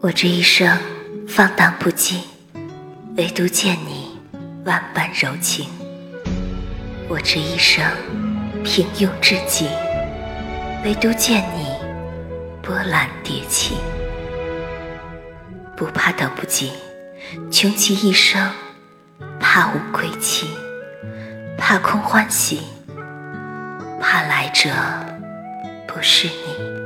我这一生放荡不羁唯独见你万般柔情。我这一生平庸至极唯独见你波澜迭起。不怕等不及穷其一生怕无归期怕空欢喜怕来者不是你。